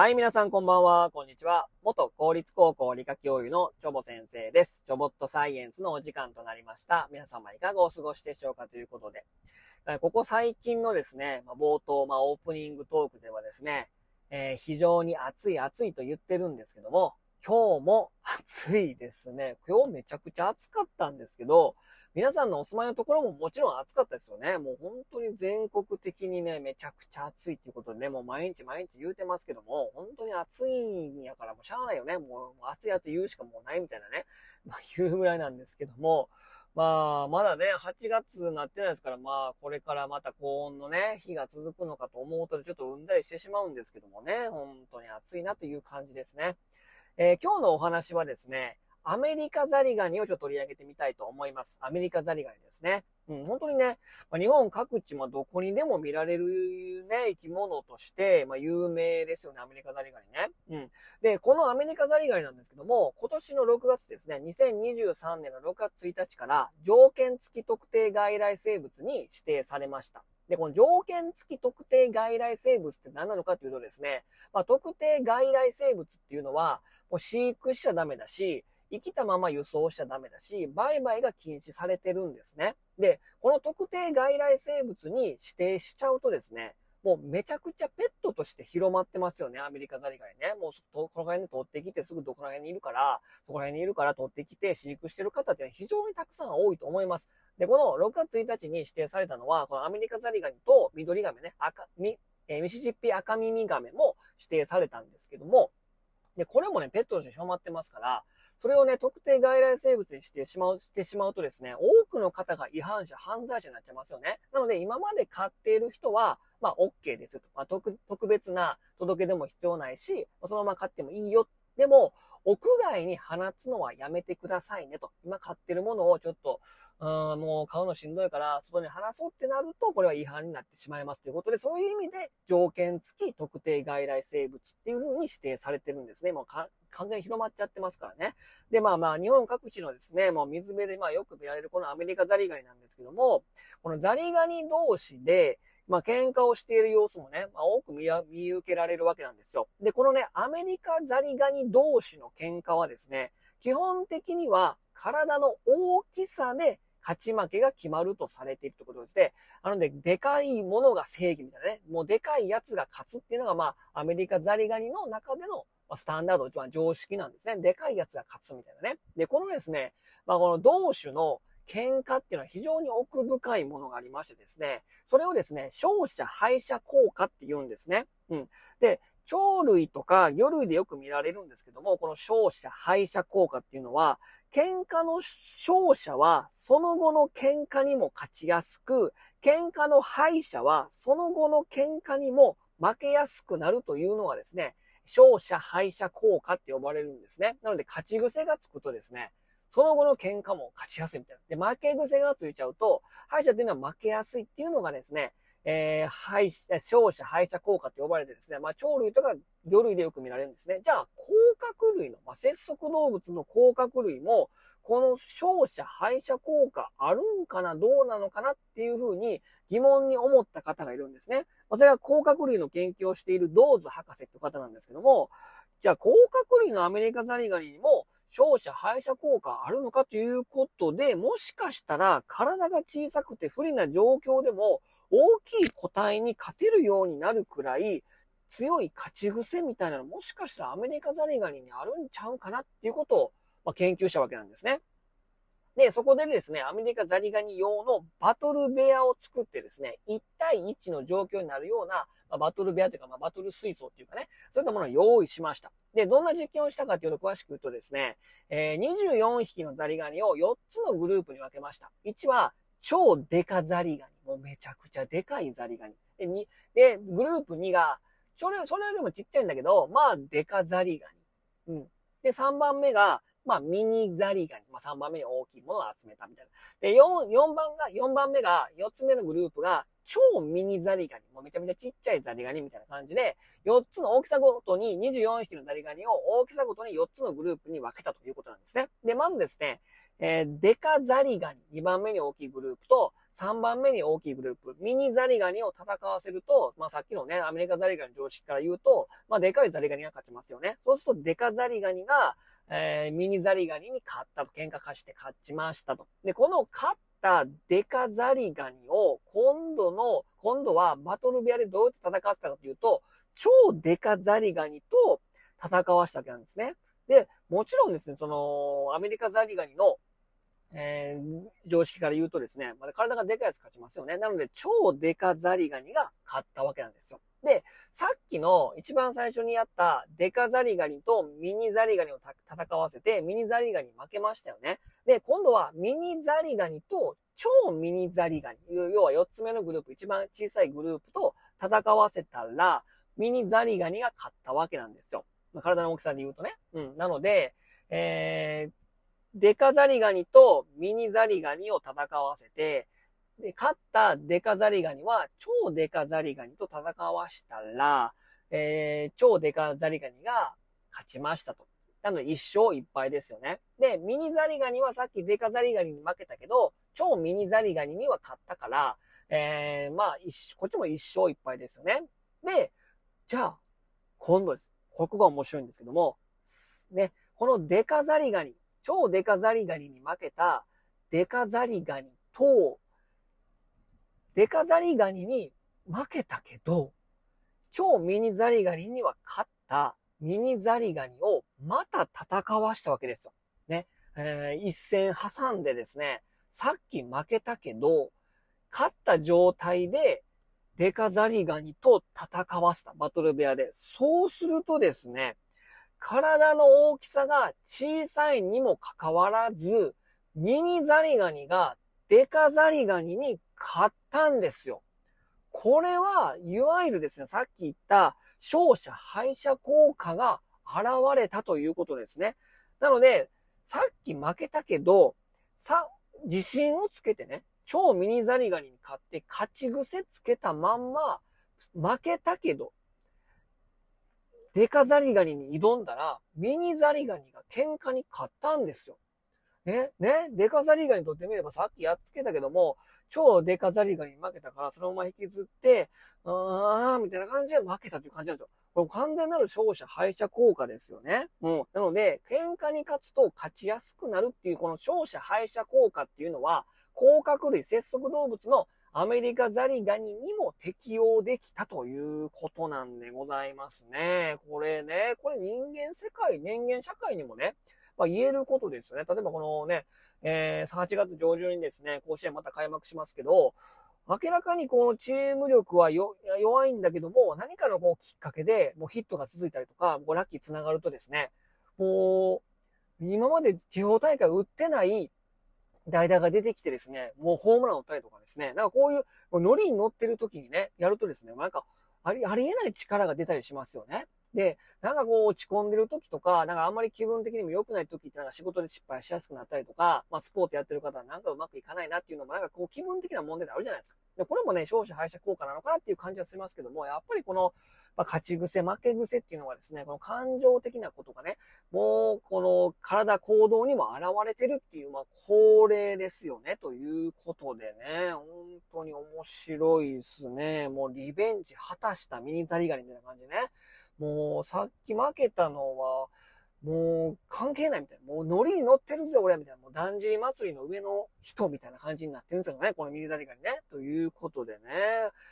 はい、皆さんこんばんは、こんにちは。元公立高校理科教諭のチョボ先生です。チョボットサイエンスのお時間となりました。皆様いかがお過ごしでしょうかということで、ここ最近のですね、冒頭、まあ、オープニングトークではですね、えー、非常に暑い暑いと言ってるんですけども、今日も暑いですね。今日めちゃくちゃ暑かったんですけど、皆さんのお住まいのところももちろん暑かったですよね。もう本当に全国的にね、めちゃくちゃ暑いっていうことでね、もう毎日毎日言うてますけども、本当に暑いんやからもうしゃあないよね。もう暑い暑い言うしかもうないみたいなね、まあ言うぐらいなんですけども、まあ、まだね、8月になってないですから、まあ、これからまた高温のね、日が続くのかと思うと、ちょっとうんだりしてしまうんですけどもね、本当に暑いなという感じですね。えー、今日のお話はですね、アメリカザリガニをちょっと取り上げてみたいと思います。アメリカザリガニですね。うん、本当にね、まあ、日本各地、まあ、どこにでも見られるね、生き物として、まあ、有名ですよね、アメリカザリガニね。うん。で、このアメリカザリガニなんですけども、今年の6月ですね、2023年の6月1日から、条件付き特定外来生物に指定されました。で、この条件付き特定外来生物って何なのかというとですね、まあ、特定外来生物っていうのは、もう飼育しちゃダメだし、生きたまま輸送しちゃダメだし、売買が禁止されてるんですね。で、この特定外来生物に指定しちゃうとですね、もうめちゃくちゃペットとして広まってますよね、アメリカザリガニね。もうこの辺に取ってきてすぐどこら辺にいるから、そこら辺にいるから取ってきて飼育してる方って非常にたくさん多いと思います。で、この6月1日に指定されたのは、このアメリカザリガニと緑ガメね、赤、み、えー、ミシシッピ赤耳ガメも指定されたんですけども、で、これもね、ペットとして広まってますから、それをね、特定外来生物にしてしまう、してしまうとですね、多くの方が違反者、犯罪者になっちゃいますよね。なので、今まで飼っている人は、まあ、OK ですと。まあ、特、特別な届けでも必要ないし、そのまま飼ってもいいよ。でも、屋外に放つのはやめてくださいねと。今買ってるものをちょっと、うん、もう買うのしんどいから、外に放そうってなると、これは違反になってしまいますということで、そういう意味で条件付き特定外来生物っていう風に指定されてるんですね。もう完全に広まっちゃってますからね。で、まあまあ、日本各地のですね、もう水辺でまあよく見られるこのアメリカザリガニなんですけども、このザリガニ同士で、まあ、喧嘩をしている様子もね、まあ、多く見見受けられるわけなんですよ。で、このね、アメリカザリガニ同士の喧嘩はですね、基本的には体の大きさで勝ち負けが決まるとされているということですね。なので、でかいものが正義みたいなね、もうでかいやつが勝つっていうのが、まあ、アメリカザリガニの中でのスタンダード、一番常識なんですね。でかいやつが勝つみたいなね。で、このですね、まあ、この同種の喧嘩っていうのは非常に奥深いものがありましてですね、それをですね、勝者敗者効果って言うんですね。うん。で、鳥類とか魚類でよく見られるんですけども、この勝者敗者効果っていうのは、喧嘩の勝者はその後の喧嘩にも勝ちやすく、喧嘩の敗者はその後の喧嘩にも負けやすくなるというのがですね、勝者敗者効果って呼ばれるんですね。なので勝ち癖がつくとですね、その後の喧嘩も勝ちやすいみたいな。で、負け癖がついちゃうと、敗者っていうのは負けやすいっていうのがですね、えー、敗者、勝者敗者効果と呼ばれてですね、まあ、鳥類とか魚類でよく見られるんですね。じゃあ、甲殻類の、まあ、節足動物の甲殻類も、この勝者敗者効果あるんかなどうなのかなっていうふうに疑問に思った方がいるんですね。まあ、それは甲殻類の研究をしているドーズ博士って方なんですけども、じゃあ、甲殻類のアメリカザリガニにも、勝者敗者効果あるのかということで、もしかしたら体が小さくて不利な状況でも大きい個体に勝てるようになるくらい強い勝ち癖みたいなのもしかしたらアメリカザリガニにあるんちゃうかなっていうことを、ま、研究したわけなんですね。で、そこでですね、アメリカザリガニ用のバトル部屋を作ってですね、1対1の状況になるような、まあ、バトル部屋というか、まあ、バトル水槽っていうかね、そういったものを用意しました。で、どんな実験をしたかというと詳しく言うとですね、えー、24匹のザリガニを4つのグループに分けました。1は、超デカザリガニ。もうめちゃくちゃでかいザリガニ。で、2、で、グループ2が、それ、それよりもちっちゃいんだけど、まあ、デカザリガニ。うん。で、3番目が、まあ、ミニザリガニ。まあ、3番目に大きいものを集めたみたいな。で、4、4番が、4番目が、4つ目のグループが、超ミニザリガニ。もうめちゃめちゃちっちゃいザリガニみたいな感じで、4つの大きさごとに24匹のザリガニを大きさごとに4つのグループに分けたということなんですね。で、まずですね、えー、デカザリガニ、2番目に大きいグループと、3番目に大きいグループ、ミニザリガニを戦わせると、まあさっきのね、アメリカザリガニ常識から言うと、まあでかいザリガニが勝ちますよね。そうするとデカザリガニが、えー、ミニザリガニに勝ったと、喧嘩化して勝ちましたと。で、この勝ったデカザリガニを、今度の、今度はバトル部屋でどうやって戦わせたかというと、超デカザリガニと戦わしたわけなんですね。で、もちろんですね、その、アメリカザリガニのえー、常識から言うとですね、まだ体がでかいやつ勝ちますよね。なので、超デカザリガニが勝ったわけなんですよ。で、さっきの一番最初にやったデカザリガニとミニザリガニを戦わせて、ミニザリガニ負けましたよね。で、今度はミニザリガニと超ミニザリガニ、要は4つ目のグループ、一番小さいグループと戦わせたら、ミニザリガニが勝ったわけなんですよ。まあ、体の大きさで言うとね。うん。なので、えー、デカザリガニとミニザリガニを戦わせて、で、勝ったデカザリガニは超デカザリガニと戦わしたら、えー、超デカザリガニが勝ちましたと。なので一勝一敗ですよね。で、ミニザリガニはさっきデカザリガニに負けたけど、超ミニザリガニには勝ったから、えー、まあ、こっちも一勝一敗ですよね。で、じゃあ、今度です。ここが面白いんですけども、ね、このデカザリガニ、超デカザリガニに負けたデカザリガニと、デカザリガニに負けたけど、超ミニザリガニには勝ったミニザリガニをまた戦わしたわけですよ。ね。えー、一戦挟んでですね、さっき負けたけど、勝った状態でデカザリガニと戦わせたバトル部屋で。そうするとですね、体の大きさが小さいにもかかわらず、ミニザリガニがデカザリガニに勝ったんですよ。これは、いわゆるですね、さっき言った勝者敗者効果が現れたということですね。なので、さっき負けたけど、さ、自信をつけてね、超ミニザリガニに勝って勝ち癖つけたまんま、負けたけど、デカザリガニに挑んだら、ミニザリガニが喧嘩に勝ったんですよ。ね、ね、デカザリガニとってみればさっきやっつけたけども、超デカザリガニに負けたから、そのまま引きずって、あー、みたいな感じで負けたという感じなんですよ。これ完全なる勝者敗者効果ですよね。うん。なので、喧嘩に勝つと勝ちやすくなるっていう、この勝者敗者効果っていうのは、甲殻類、節足動物のアメリカザリガニにも適用できたということなんでございますね。これね、これ人間世界、人間社会にもね、まあ、言えることですよね。例えばこのね、えー、8月上旬にですね、甲子園また開幕しますけど、明らかにこのチーム力は弱いんだけども、何かのこうきっかけで、もうヒットが続いたりとか、こうラッキー繋がるとですね、もう、今まで地方大会打ってない代打が出てきてですね、もうホームランを打ったりとかですね、なんかこういう、ノリに乗ってる時にね、やるとですね、なんか、あり、ありえない力が出たりしますよね。で、なんかこう落ち込んでる時とか、なんかあんまり気分的にも良くない時ってなんか仕事で失敗しやすくなったりとか、まあスポーツやってる方はなんかうまくいかないなっていうのもなんかこう気分的な問題であるじゃないですか。で、これもね、勝者敗者効果なのかなっていう感じはしますけども、やっぱりこの、まあ、勝ち癖、負け癖っていうのはですね、この感情的なことがね、もう、この体、行動にも現れてるっていう、まあ、恒例ですよね、ということでね、本当に面白いですね。もうリベンジ果たしたミニザリガニみたいな感じでね。もう、さっき負けたのは、もう関係ないみたいな。もうノリに乗ってるぜ、俺みたいな。もうだんじり祭りの上の人みたいな感じになってるんですよね。このミリザリガニね。ということでね。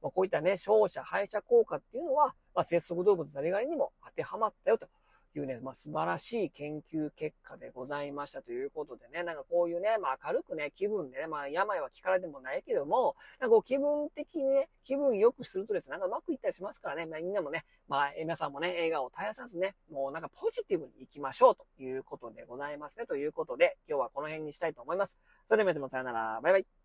まあ、こういったね、勝者敗者効果っていうのは、まあ、節足動物ザリガニにも当てはまったよというね、まあ、素晴らしい研究結果でございましたということでね、なんかこういうね、まあ明るくね、気分でね、まあ病は気からでもないけども、なんかこう気分的にね、気分良くするとですね、なんかうまくいったりしますからね、まあみんなもね、まあ皆さんもね、笑顔を絶やさずね、もうなんかポジティブに行きましょうということでございますね。ということで、今日はこの辺にしたいと思います。それでは皆様さよなら、バイバイ。